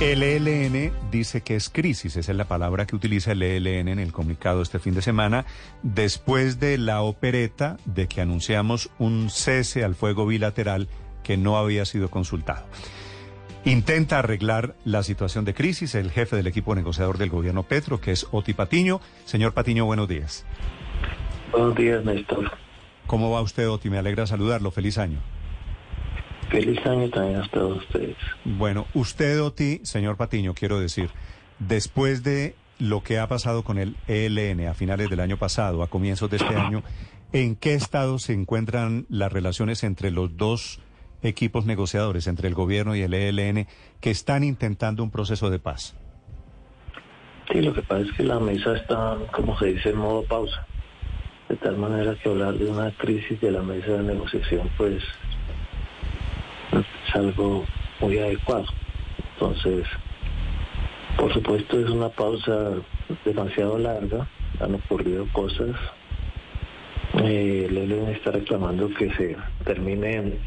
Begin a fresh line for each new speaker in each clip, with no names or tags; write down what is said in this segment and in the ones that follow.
El ELN dice que es crisis, esa es la palabra que utiliza el ELN en el comunicado este fin de semana, después de la opereta de que anunciamos un cese al fuego bilateral que no había sido consultado. Intenta arreglar la situación de crisis el jefe del equipo negociador del gobierno Petro, que es Oti Patiño. Señor Patiño, buenos días.
Buenos días, Néstor.
¿Cómo va usted, Oti? Me alegra saludarlo. Feliz año.
Feliz año también a todos ustedes.
Bueno, usted, Oti, señor Patiño, quiero decir, después de lo que ha pasado con el ELN a finales del año pasado, a comienzos de este año, ¿en qué estado se encuentran las relaciones entre los dos equipos negociadores, entre el gobierno y el ELN, que están intentando un proceso de paz?
Sí, lo que pasa es que la mesa está, como se dice, en modo pausa. De tal manera que hablar de una crisis de la mesa de negociación, pues es algo muy adecuado. Entonces, por supuesto es una pausa demasiado larga, han ocurrido cosas. Eh, el está reclamando que se termine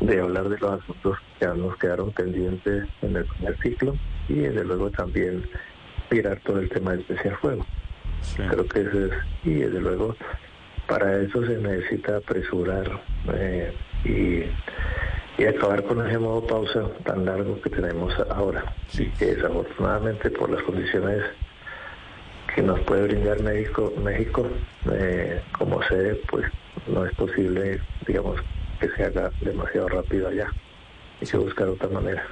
de hablar de los asuntos que nos quedaron pendientes en el primer ciclo y desde luego también mirar todo el tema del especial fuego. Creo que eso es, y desde luego para eso se necesita apresurar eh, y y acabar con ese modo pausa tan largo que tenemos ahora. Sí. Que desafortunadamente por las condiciones que nos puede brindar México, México eh, como sede, pues no es posible, digamos, que se haga demasiado rápido allá. Hay que buscar otra manera.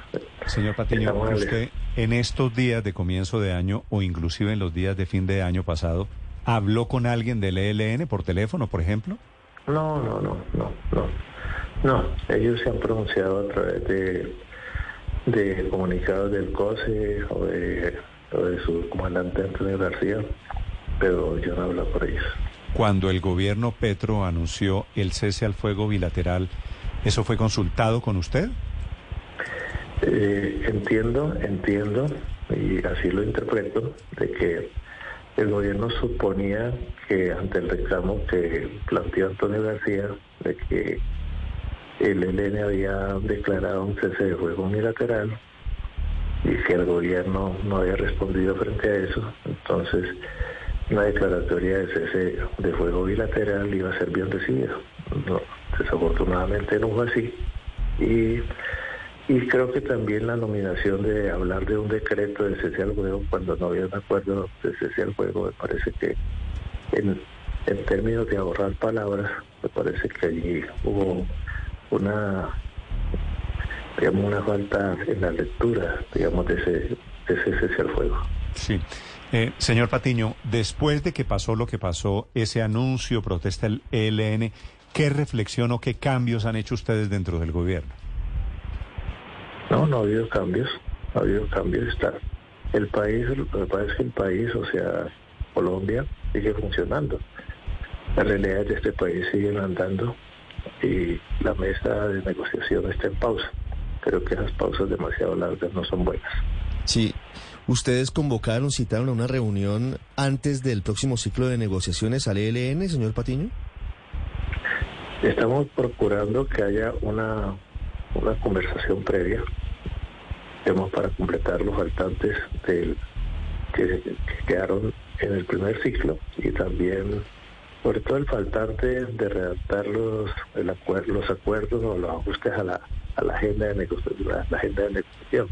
Señor Patiño, usted en estos días de comienzo de año o inclusive en los días de fin de año pasado, ¿habló con alguien del ELN por teléfono, por ejemplo?
No, no, no, no, no. No, ellos se han pronunciado a través de, de comunicados del COSE o de, su comandante Antonio García, pero yo no hablo por ellos.
Cuando el gobierno Petro anunció el cese al fuego bilateral, ¿eso fue consultado con usted?
Eh, entiendo, entiendo, y así lo interpreto, de que el gobierno suponía que ante el reclamo que planteó Antonio García, de que el ELN había declarado un cese de fuego unilateral y que el gobierno no había respondido frente a eso, entonces una declaratoria de cese de fuego bilateral iba a ser bien recibida. desafortunadamente no fue así. Y, y creo que también la nominación de hablar de un decreto de cese al fuego cuando no había un acuerdo de cese al fuego, me parece que en, en términos de ahorrar palabras, me parece que allí hubo una digamos una falta en la lectura digamos de ese, de ese cese al fuego.
Sí. Eh, señor Patiño, después de que pasó lo que pasó, ese anuncio, protesta el ELN, ¿qué reflexión o qué cambios han hecho ustedes dentro del gobierno?
No, no ha habido cambios, ha habido cambios. Está el país, lo que pasa es que el país, o sea, Colombia, sigue funcionando. Las realidades de este país siguen andando y la mesa de negociación está en pausa. Creo que esas pausas demasiado largas no son buenas.
Sí. ¿Ustedes convocaron, citaron a una reunión antes del próximo ciclo de negociaciones al ELN, señor Patiño?
Estamos procurando que haya una, una conversación previa, digamos, para completar los faltantes del, que quedaron en el primer ciclo y también sobre todo el faltante de redactar los, el los acuerdos o los ajustes a la, a la agenda de negociación. La, agenda de negociación.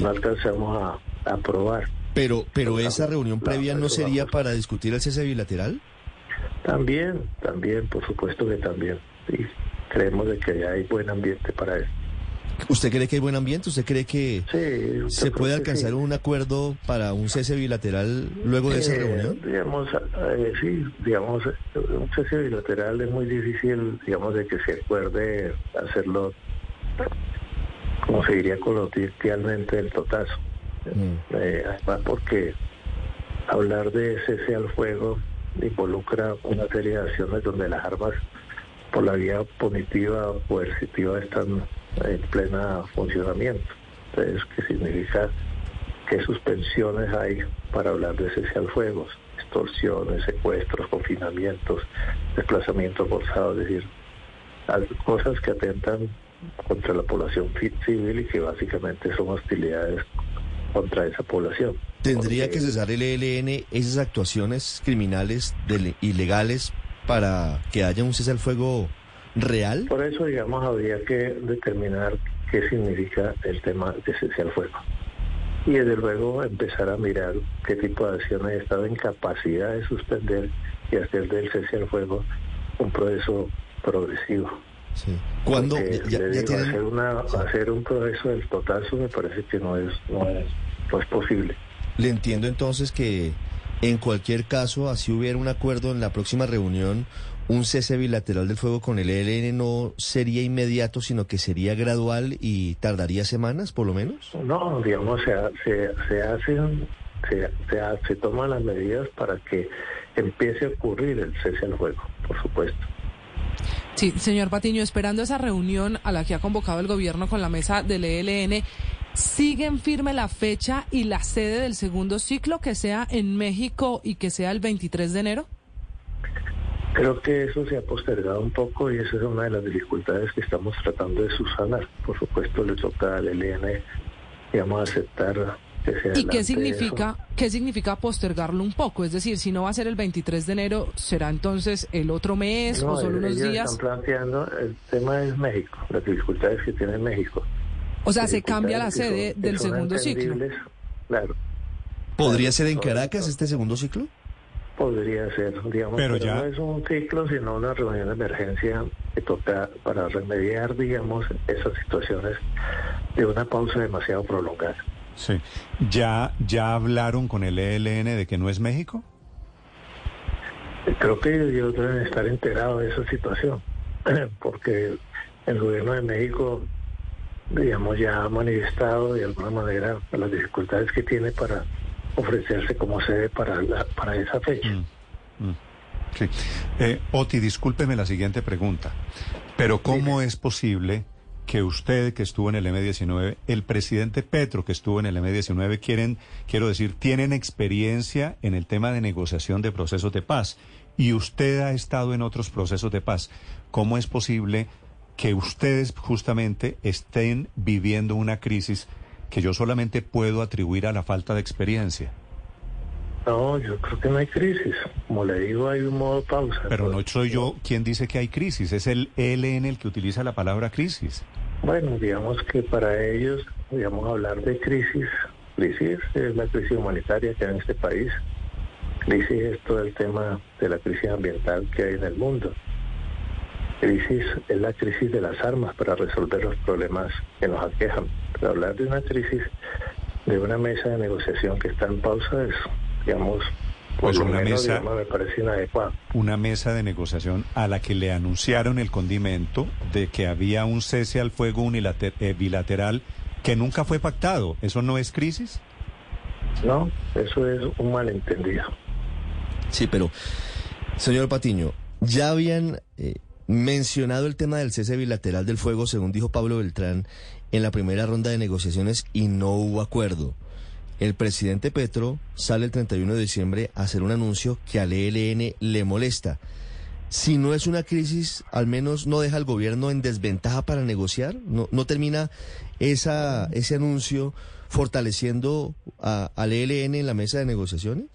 No alcanzamos a, aprobar.
Pero, pero esa reunión previa no sería para discutir el cese bilateral.
También, también, por supuesto que también. Sí, creemos de que hay buen ambiente para eso.
¿Usted cree que hay buen ambiente? ¿Usted cree que se puede alcanzar un acuerdo para un cese bilateral luego de esa eh, reunión?
Digamos, eh, sí, digamos, un cese bilateral es muy difícil, digamos, de que se acuerde hacerlo, como se diría coloquialmente, el totazo. Mm. Eh, además, porque hablar de cese al fuego involucra una serie de acciones donde las armas por la vía punitiva o coercitiva están en plena funcionamiento. Entonces, ¿qué significa? ¿Qué suspensiones hay para hablar de cese al fuego? Extorsiones, secuestros, confinamientos, desplazamiento forzado, es decir, cosas que atentan contra la población civil y que básicamente son hostilidades contra esa población.
¿Tendría que cesar el ELN esas actuaciones criminales ilegales para que haya un cese al fuego real?
Por eso, digamos, habría que determinar qué significa el tema de cese al fuego. Y desde luego empezar a mirar qué tipo de acciones ha estado en capacidad de suspender y hacer del cese al fuego un proceso progresivo.
Sí. Cuando
hacer, una, hacer un proceso del totazo me parece que no es, no es, no es posible.
Le entiendo entonces que en cualquier caso, así hubiera un acuerdo en la próxima reunión, un cese bilateral del fuego con el ELN no sería inmediato, sino que sería gradual y tardaría semanas, por lo menos.
No, digamos, se, se, se hacen, se, se, se toman las medidas para que empiece a ocurrir el cese al fuego, por supuesto.
Sí, señor Patiño, esperando esa reunión a la que ha convocado el gobierno con la mesa del ELN, ¿siguen firme la fecha y la sede del segundo ciclo que sea en México y que sea el 23 de enero?
Creo que eso se ha postergado un poco y esa es una de las dificultades que estamos tratando de subsanar. Por supuesto, le toca al ELN, digamos, aceptar
¿Y qué significa, qué significa postergarlo un poco? Es decir, si no va a ser el 23 de enero, ¿será entonces el otro mes o solo unos días?
Están planteando, el tema es México, las dificultades que tiene México.
O sea, se cambia la sede del segundo ciclo.
Claro.
¿Podría ser en Caracas este segundo ciclo?
Podría ser, digamos, pero, ya... no es un ciclo, sino una reunión de emergencia que toca para remediar, digamos, esas situaciones de una pausa demasiado prolongada.
Sí. ¿Ya, ¿Ya hablaron con el ELN de que no es México?
Creo que ellos deben estar enterados de esa situación, porque el gobierno de México, digamos, ya ha manifestado de alguna manera las dificultades que tiene para ofrecerse como sede para, para esa fecha. Mm, mm.
Sí. Eh, Oti, discúlpeme la siguiente pregunta, pero ¿cómo es posible que usted que estuvo en el M19, el presidente Petro que estuvo en el M19, quieren, quiero decir, tienen experiencia en el tema de negociación de procesos de paz y usted ha estado en otros procesos de paz. ¿Cómo es posible que ustedes justamente estén viviendo una crisis que yo solamente puedo atribuir a la falta de experiencia?
No, yo creo que no hay crisis. Como le digo, hay un modo pausa.
Pero no soy yo quien dice que hay crisis, es el ELN el que utiliza la palabra crisis.
Bueno, digamos que para ellos, digamos, hablar de crisis, crisis es la crisis humanitaria que hay en este país, crisis es todo el tema de la crisis ambiental que hay en el mundo, crisis es la crisis de las armas para resolver los problemas que nos aquejan. Pero hablar de una crisis, de una mesa de negociación que está en pausa es, digamos,
pues una mesa,
me parece inadecuado.
Una mesa de negociación a la que le anunciaron el condimento de que había un cese al fuego eh, bilateral que nunca fue pactado. ¿Eso no es crisis?
No, eso es un malentendido.
Sí, pero, señor Patiño, ya habían eh, mencionado el tema del cese bilateral del fuego, según dijo Pablo Beltrán, en la primera ronda de negociaciones y no hubo acuerdo. El presidente Petro sale el 31 de diciembre a hacer un anuncio que al ELN le molesta. Si no es una crisis, al menos no deja al gobierno en desventaja para negociar. No, termina esa, ese anuncio fortaleciendo al ELN en la mesa de negociaciones.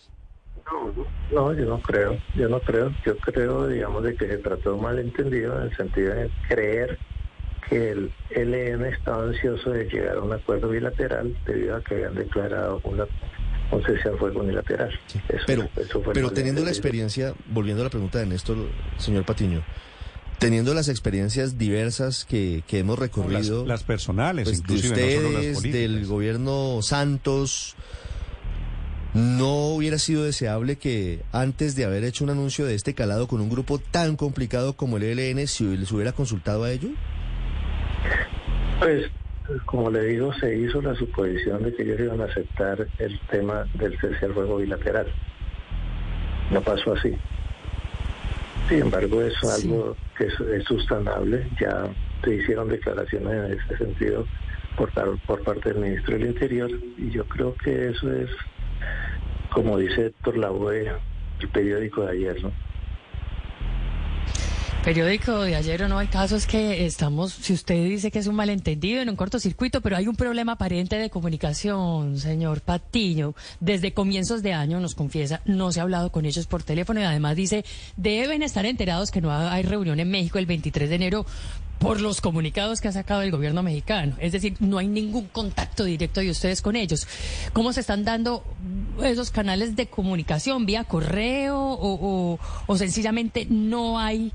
No, no, yo no creo, yo no creo. Yo creo, digamos, de que se trató malentendido en el sentido de creer que el LN estaba ansioso de llegar a un acuerdo bilateral debido a que habían declarado una concesión fuego unilateral.
pero pero teniendo la experiencia, volviendo a la pregunta de Néstor, señor Patiño, teniendo las experiencias diversas que, que hemos recorrido.
Las, personales,
pues,
inclusive,
de ustedes, del gobierno Santos. ¿No hubiera sido deseable que antes de haber hecho un anuncio de este calado con un grupo tan complicado como el ELN, se les hubiera consultado a ellos?
Pues, como le digo, se hizo la suposición de que ellos iban a aceptar el tema del cese al fuego bilateral. No pasó así. Sin embargo, es algo que es, sustanable. Ya se hicieron declaraciones en ese sentido por, por parte del ministro del Interior y yo creo que eso es, como dice Héctor Lavoe, el periódico de ayer, ¿no?
Periódico de ayer o no, hay casos que estamos, si usted dice que es un malentendido en un cortocircuito, pero hay un problema aparente de comunicación, señor Patiño. Desde comienzos de año nos confiesa, no se ha hablado con ellos por teléfono y además dice, deben estar enterados que no hay reunión en México el 23 de enero por los comunicados que ha sacado el gobierno mexicano. Es decir, no hay ningún contacto directo de ustedes con ellos. ¿Cómo se están dando esos canales de comunicación? ¿Vía correo o, o sencillamente no hay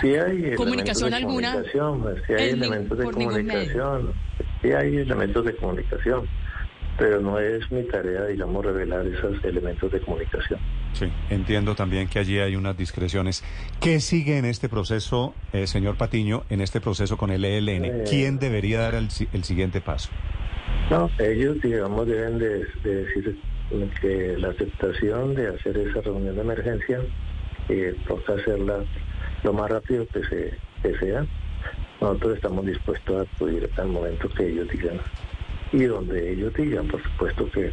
sí hay
comunicación alguna.
Comunicación, sí hay elementos de comunicación. Sí hay elementos de comunicación. Pero no es mi tarea, digamos, revelar esos elementos de comunicación.
Sí, entiendo también que allí hay unas discreciones. ¿Qué sigue en este proceso, eh, señor Patiño, en este proceso con el ELN? Eh, ¿Quién debería dar el, siguiente paso?
No, ellos, digamos, deben de decir que la aceptación de hacer esa reunión de emergencia eh, toca hacerla lo más rápido que, se, sea. Nosotros estamos dispuestos a acudir al momento que ellos digan y donde ellos digan, por supuesto que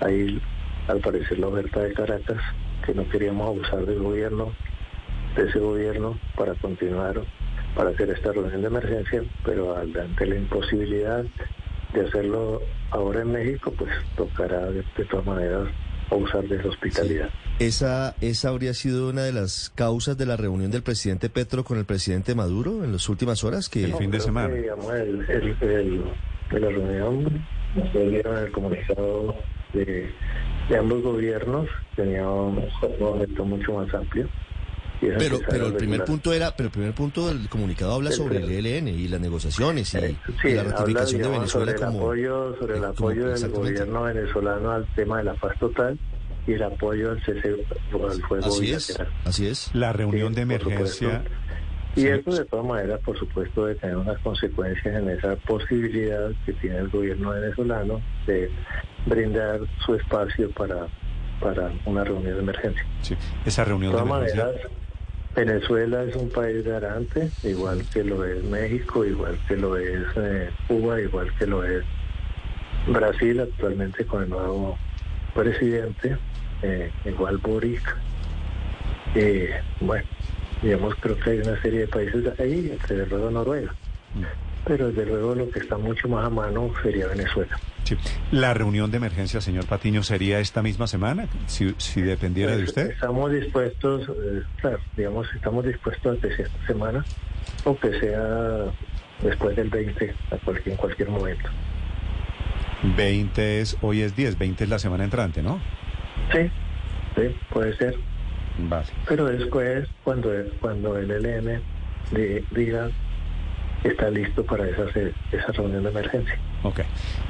hay al parecer la oferta de Caracas, que no queríamos abusar del gobierno, de ese gobierno para continuar, para hacer esta reunión de emergencia, pero ante la imposibilidad de hacerlo ahora en México, pues tocará de todas maneras usar de hospitalidad.
¿Esa, ¿Esa habría sido una de las causas de la reunión del presidente Petro con el presidente Maduro en las últimas horas? Que...
El fin de semana.
el, de la reunión, el comunicado de, de ambos gobiernos, tenía un objeto mucho más amplio.
Pero, pero el primer punto era, pero el primer punto del comunicado habla sobre el ELN y las negociaciones y, la ratificación de Venezuela
sobre
como
el apoyo, sobre el apoyo del gobierno venezolano al tema de la paz total y el apoyo al cese al fuego
así es, así es.
La reunión de emergencia.
Y eso de todas maneras, por supuesto, de tener unas consecuencias en esa posibilidad que tiene el gobierno venezolano de brindar su espacio para, para una reunión de emergencia.
Sí, esa reunión de, todas Maneras,
Venezuela es un país garante, igual que lo es México, igual que lo es eh, Cuba, igual que lo es Brasil actualmente con el nuevo presidente, eh, igual Boric. Eh, bueno, digamos, creo que hay una serie de países ahí, desde luego Noruega. Mm. Pero desde luego lo que está mucho más a mano sería Venezuela.
La reunión de emergencia, señor Patiño, sería esta misma semana, si, si dependiera de pues, usted.
Estamos dispuestos, eh, claro, digamos, estamos dispuestos a que sea esta semana o que sea después del 20, a cualquier, en cualquier momento.
20 es, hoy es 10, 20 es la semana entrante, ¿no?
Sí, sí, puede ser. Vale. Pero después, cuando, cuando el LN diga está listo para esa, esa reunión de emergencia.
Ok.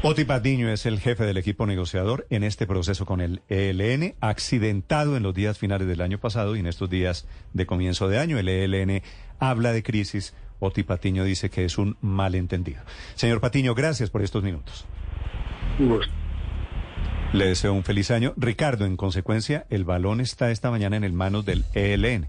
Oti Patiño es el jefe del equipo negociador en este proceso con el ELN, accidentado en los días finales del año pasado y en estos días de comienzo de año. El ELN habla de crisis. Oti Patiño dice que es un malentendido. Señor Patiño, gracias por estos minutos. Le deseo un feliz año. Ricardo, en consecuencia, el balón está esta mañana en el manos del ELN.